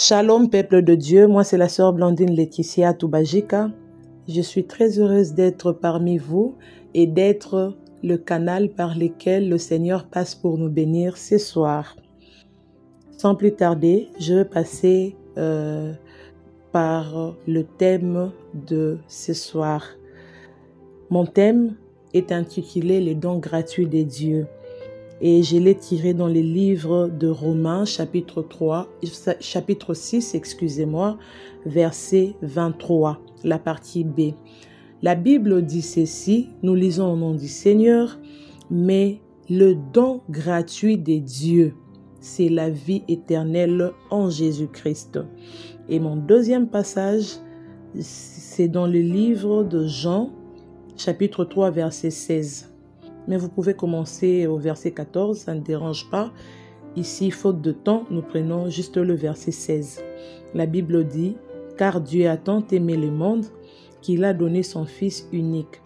Shalom peuple de Dieu, moi c'est la sœur Blandine Laetitia Toubajika. Je suis très heureuse d'être parmi vous et d'être le canal par lequel le Seigneur passe pour nous bénir ce soir. Sans plus tarder, je vais passer euh, par le thème de ce soir. Mon thème est intitulé Les dons gratuits des dieux et je l'ai tiré dans les livres de Romains chapitre 3 chapitre 6 excusez-moi verset 23 la partie B. La Bible dit ceci, nous lisons au nom du Seigneur, mais le don gratuit des dieux, c'est la vie éternelle en Jésus-Christ. Et mon deuxième passage, c'est dans le livre de Jean, chapitre 3, verset 16 mais vous pouvez commencer au verset 14, ça ne dérange pas. Ici, faute de temps, nous prenons juste le verset 16. La Bible dit, Car Dieu a tant aimé le monde qu'il a donné son Fils unique,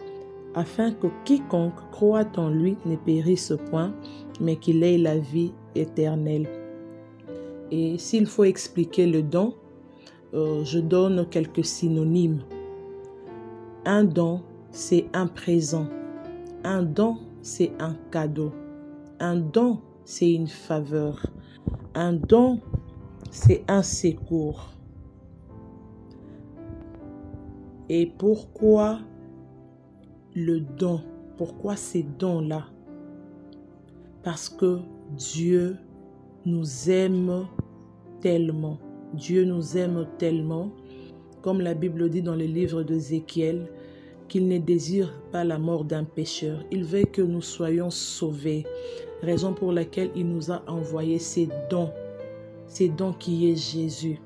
afin que quiconque croit en lui ne périsse point, mais qu'il ait la vie éternelle. Et s'il faut expliquer le don, euh, je donne quelques synonymes. Un don, c'est un présent. Un don, c'est un cadeau. Un don, c'est une faveur. Un don, c'est un secours. Et pourquoi le don? Pourquoi ces dons-là? Parce que Dieu nous aime tellement. Dieu nous aime tellement. Comme la Bible dit dans le livre d'Ézéchiel, qu'il ne désire pas la mort d'un pécheur. Il veut que nous soyons sauvés. Raison pour laquelle il nous a envoyé ses dons. Ses dons qui est Jésus.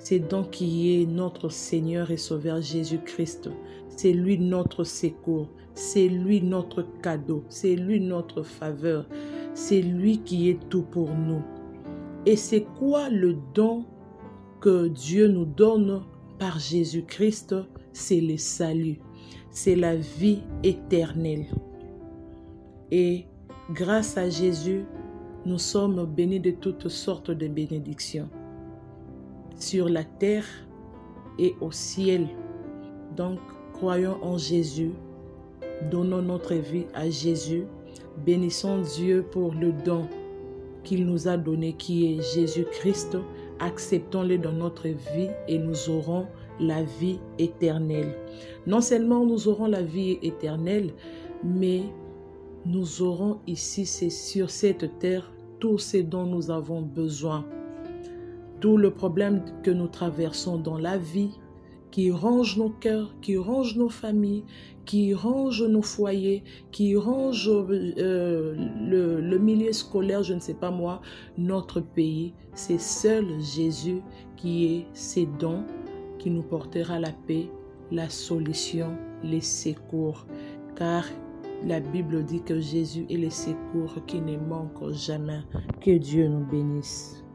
Ses dons qui est notre Seigneur et Sauveur Jésus-Christ. C'est lui notre secours. C'est lui notre cadeau. C'est lui notre faveur. C'est lui qui est tout pour nous. Et c'est quoi le don que Dieu nous donne par Jésus-Christ? C'est le salut c'est la vie éternelle. Et grâce à Jésus, nous sommes bénis de toutes sortes de bénédictions sur la terre et au ciel. Donc, croyons en Jésus, donnons notre vie à Jésus, bénissons Dieu pour le don qu'il nous a donné qui est Jésus-Christ, acceptons-le dans notre vie et nous aurons la vie éternelle. Non seulement nous aurons la vie éternelle, mais nous aurons ici, c'est sur cette terre, tout ce dont nous avons besoin. Tout le problème que nous traversons dans la vie, qui range nos cœurs, qui range nos familles, qui range nos foyers, qui range euh, le, le, milieu scolaire, je ne sais pas moi, notre pays. C'est seul Jésus qui est ses dons, nous portera la paix, la solution, les secours. Car la Bible dit que Jésus est le secours qui ne manque jamais. Que Dieu nous bénisse.